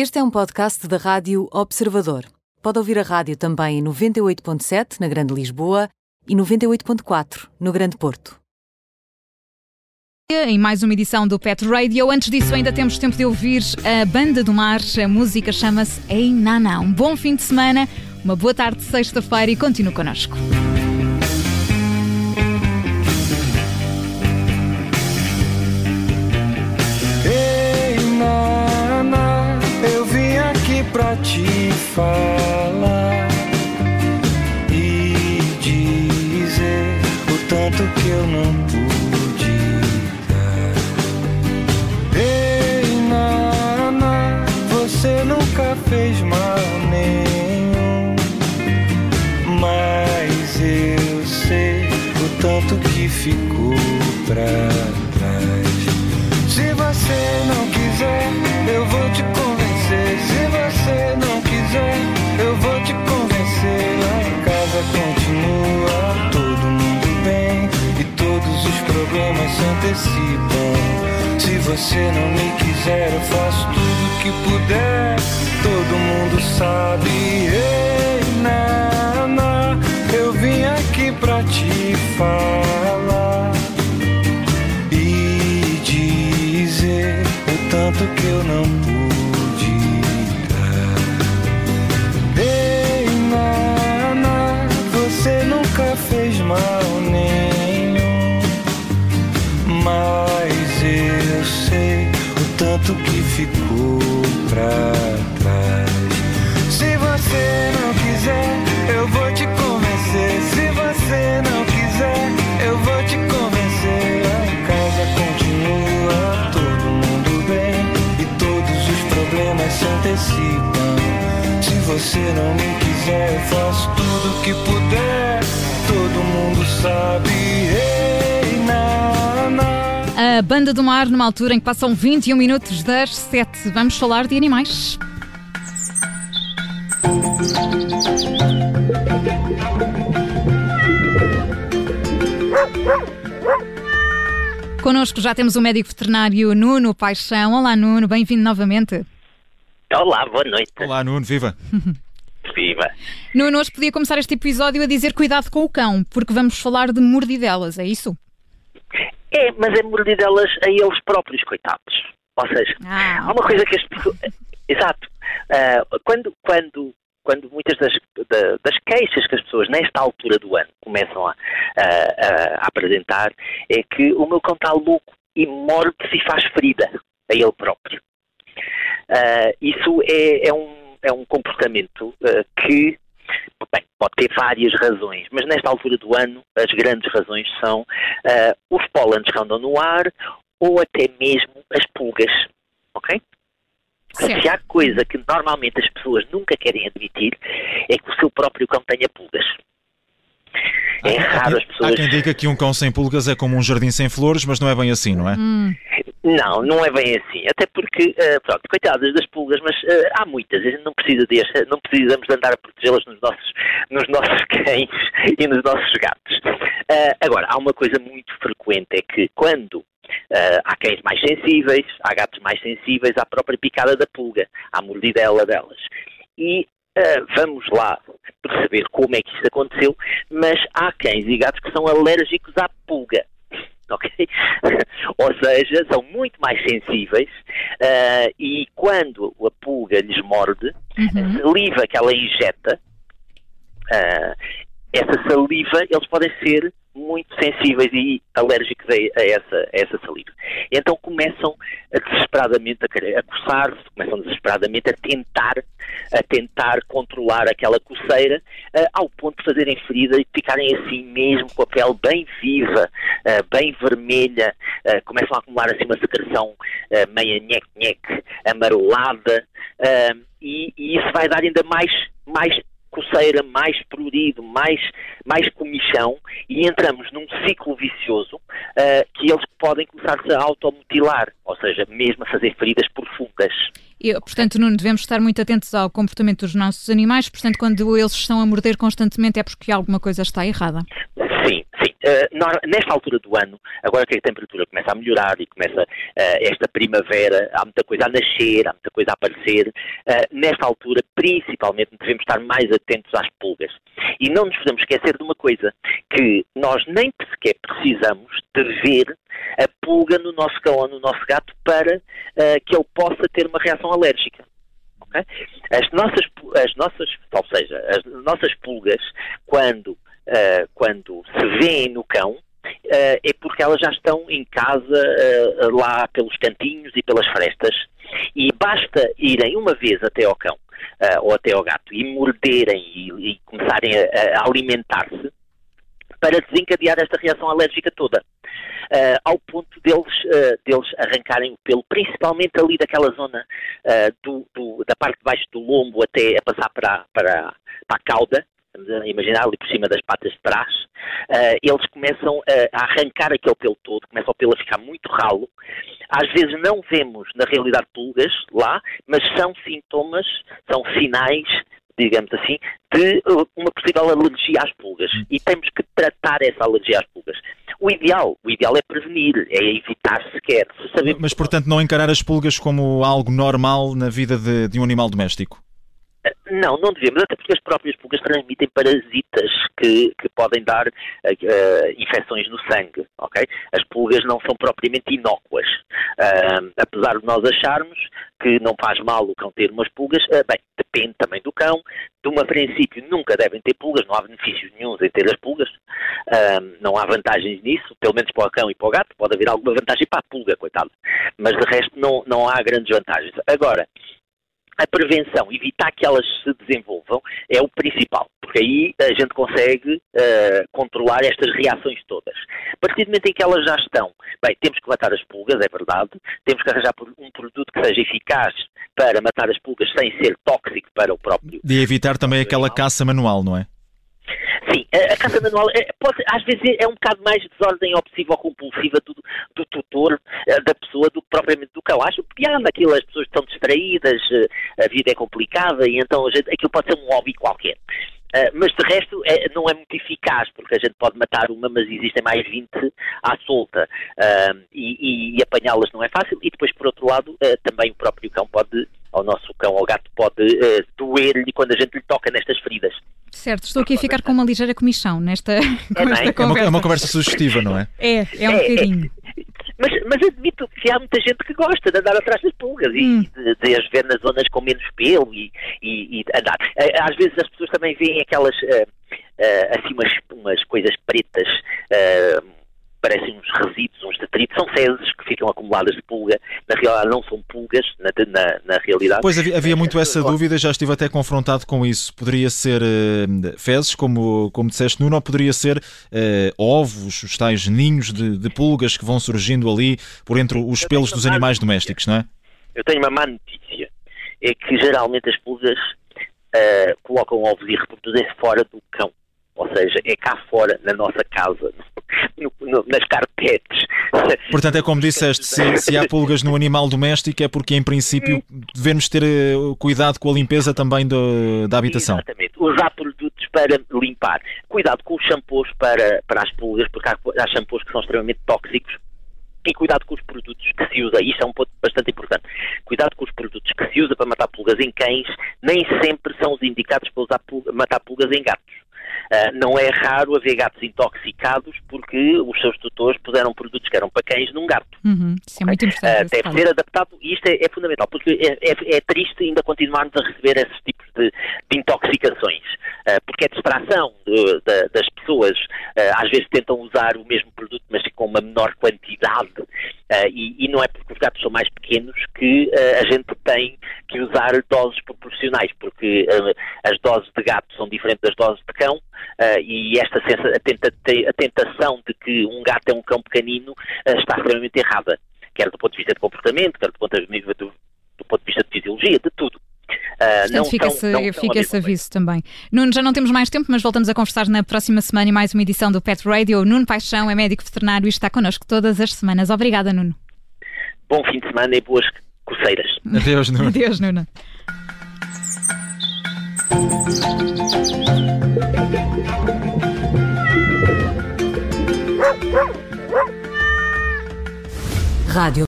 Este é um podcast da Rádio Observador. Pode ouvir a rádio também em 98.7 na Grande Lisboa e 98.4 no Grande Porto. Em mais uma edição do Pet Radio. Antes disso, ainda temos tempo de ouvir a Banda do Mar. A música chama-se Ei Nana. Um bom fim de semana, uma boa tarde de sexta-feira e continue connosco. Falar e dizer o tanto que eu não pude dar. Ei, Nana, você nunca fez mal nenhum, mas eu sei o tanto que ficou pra antecipam. Se você não me quiser, eu faço tudo que puder. Todo mundo sabe. Ei, Nana, eu vim aqui pra te falar e dizer o tanto que eu não pude tanto que ficou pra trás. Se você não quiser, eu vou te convencer. Se você não quiser, eu vou te convencer. Em casa continua todo mundo bem e todos os problemas se antecipam. Se você não me quiser, eu faço tudo que puder. Todo mundo sabe. Ei, Nana. A Banda do Mar, numa altura em que passam 21 minutos das 7. Vamos falar de animais. Connosco já temos o médico veterinário Nuno Paixão. Olá, Nuno, bem-vindo novamente. Olá, boa noite. Olá, Nuno, viva. Viva. Nuno, hoje podia começar este episódio a dizer cuidado com o cão, porque vamos falar de mordidelas, é isso? É, mas é mordidelas a eles próprios, coitados. Ou seja, Ah, há uma coisa que as pessoas. Exato. Ah, quando, quando, quando muitas das, da- das queixas que as pessoas nesta altura do ano começam a, a- a apresentar é que o meu cão está louco e morde-se e faz ferida a ele próprio. Ah, isso é, é um, é um comportamento ah, que bem, pode ter várias razões, mas nesta altura do ano as grandes razões são ah, os pólenes que andam no ar ou até mesmo as pulgas. Ok? Certo. Se há coisa que normalmente as pessoas nunca querem admitir é que o seu próprio cão tenha pulgas. É Há- raro quem- as pessoas. Há quem diga que um cão sem pulgas é como um jardim sem flores, mas não é bem assim, não é? hum, Não, não é bem assim. Até porque, eh, pronto, coitadas das pulgas, mas eh, há muitas. A gente não precisa deste, não precisamos de andar a protegê-las nos nossos, nos nossos cães e nos nossos gatos. Eh, agora, há uma coisa muito frequente, é que quando eh, há cães mais sensíveis, há gatos mais sensíveis à própria picada da pulga, à mordidela delas. E eh, vamos lá perceber como é que isso aconteceu, mas há cães e gatos que são alérgicos à pulga ok? Ou seja, são muito mais sensíveis ah, e quando a pulga lhes morde, uhum. a saliva que ela injeta, ah, essa saliva, eles podem ser muito sensíveis e alérgicos a, essa, a essa saliva. Então começam a desesperadamente a, a coçar-se, começam desesperadamente a tentar, a tentar controlar aquela coceira, ah, ao ponto de fazerem ferida e ficarem assim mesmo, com a pele bem viva, ah, bem vermelha, ah, começam a acumular assim uma secreção ah, meia nhec-nhec, amarelada, e, e isso vai dar ainda mais, mais coceira, mais prurido, mais, mais comichão e entramos num ciclo vicioso ah, que eles podem começar-se a automutilar, ou seja, mesmo a fazer feridas profundas. E, portanto, Nuno, devemos estar muito atentos ao comportamento dos nossos animais. Portanto, quando eles estão a morder constantemente é porque alguma coisa está errada. Uh, nesta altura do ano, agora que a temperatura começa a melhorar e começa uh, esta primavera, há muita coisa a nascer, há muita coisa a aparecer, uh, nesta altura, principalmente, devemos estar mais atentos às pulgas. E não nos podemos esquecer de uma coisa, que nós nem sequer precisamos de ver a pulga no nosso cão ou no nosso gato para que ele possa ter uma reação alérgica. As nossas, as nossas, ou seja, as nossas pulgas, quando uh, quando se vêem no cão, uh, é porque elas já estão em casa, uh, lá pelos cantinhos e pelas frestas, e basta irem uma vez até ao cão ou até ao gato e morderem e, e começarem a, a alimentar-se para desencadear esta reação alérgica toda. Uh, ao ponto deles, uh, deles arrancarem o pelo, principalmente ali daquela zona uh, do, do, da parte de baixo do lombo até a passar para, para, para a cauda, estamos a imaginar ali por cima das patas de trás, uh, eles começam a, a, arrancar aquele pelo todo, começa o pelo a ficar muito ralo. Às vezes não vemos, na realidade, pulgas lá, mas são sintomas, são sinais digamos assim, de uma possível alergia às pulgas. E temos que tratar essa alergia às pulgas. O ideal, o ideal é prevenir, é evitar sequer. Se Mas, portanto, não encarar as pulgas como algo normal na vida de, de um animal doméstico? Não, não devemos, até porque as próprias pulgas transmitem parasitas que, que podem dar uh, infecções no sangue, ok? As pulgas não são propriamente inócuas. Uh, apesar de nós acharmos que não faz mal o cão ter umas pulgas, bem, depende também do cão. De uma princípio, nunca devem ter pulgas, não há benefícios nenhum em ter as pulgas. não há vantagens nisso, pelo menos para o cão e para o gato. Pode haver alguma vantagem para a pulga, coitado. Mas de resto, não, não há grandes vantagens. Agora, a prevenção, evitar que elas se desenvolvam, é o principal, porque aí a gente consegue uh, controlar estas reações todas. A partir do momento em que elas já estão, bem, temos que matar as pulgas, é verdade, temos que arranjar um produto que seja eficaz para matar as pulgas sem ser tóxico para o próprio. E evitar também aquela caça manual, não é? Sim, a, a caça manual é, pode, às vezes é um bocado mais desordem obsessiva ou compulsiva do, do tutor, eh, da pessoa, do que propriamente do cão. Acho piada aquilo, as pessoas estão distraídas, eh, a vida é complicada e então a gente, aquilo pode ser um hobby qualquer. Uh, mas de resto é, não é muito eficaz, porque a gente pode matar uma, mas existem mais 20 à solta uh, e, e, e apanhá-las não é fácil. E depois, por outro lado, uh, também o próprio cão pode, ao nosso cão ou gato, pode doer-lhe quando a gente lhe toca nestas feridas. Certo, estou aqui a ficar com uma ligeira comissão nesta, é, conversa. É uma, é uma, conversa sugestiva, não é? É, é um é, é. bocadinho. Mas, mas, admito que há muita gente que gosta de andar atrás das pulgas hum. e de, de, as ver nas zonas com menos pelo e, e, e andar. Às vezes as pessoas também veem aquelas, uh, uh, assim, umas, umas coisas pretas. Uh, parecem uns resíduos, uns detritos, são fezes que ficam acumuladas de pulga, na realidade não são pulgas, na, na, na realidade. Pois havia, havia muito essa dúvida, já estive até confrontado com isso. Poderia ser uh, fezes, como, como disseste, Nuno, ou poderia ser uh, ovos, os tais ninhos de, de, pulgas que vão surgindo ali por entre os Eu pelos dos animais domésticos, não é? Eu tenho uma má notícia, é que geralmente as pulgas uh, colocam ovos e reproduzem-se fora do cão ou seja, é cá fora, na nossa casa, no, no, nas carpetes. Portanto, é como disseste, se, se, há pulgas no animal doméstico é porque, em princípio, devemos ter eh, cuidado com a limpeza também do, da habitação. Exatamente. Usar produtos para limpar. Cuidado com os shampoos para, para as pulgas, porque há, há shampoos que são extremamente tóxicos e cuidado com os produtos que se usa, isto é um ponto bastante importante. Cuidado com os produtos que se usa para matar pulgas em cães, nem sempre são os indicados para usar pulga, matar pulgas em gatos. Uh, não é raro haver gatos intoxicados porque os seus tutores puseram produtos que eram para cães num gato. Uhum, isso é muito importante. Uh, deve ser adaptado e isto é, é fundamental porque é, é, é, triste ainda continuarmos a receber esses tipos de, de intoxicações uh, porque é distração de, de, das pessoas. às vezes tentam usar o mesmo produto mas com uma menor quantidade e, e, não é porque os gatos são mais pequenos que a gente tem que usar doses proporcionais porque as doses de gato são diferentes das doses de cão uh, e esta sensa, a, tenta, a, tentação de que um gato é um cão pequenino uh, está extremamente errada, quer do ponto de vista de comportamento, quer do ponto de vista, do, do ponto de, vista de fisiologia, de tudo. Uh, Portanto, fica, esse, fica esse aviso também. Nuno, já não temos mais tempo, mas voltamos a conversar na próxima semana e mais uma edição do Pet Radio. Nuno Paixão é médico veterinário e está connosco todas as semanas. Obrigada, Nuno. Bom fim de semana e boas coceiras. Adeus, Nuno. Adeus, Nuno. Rádio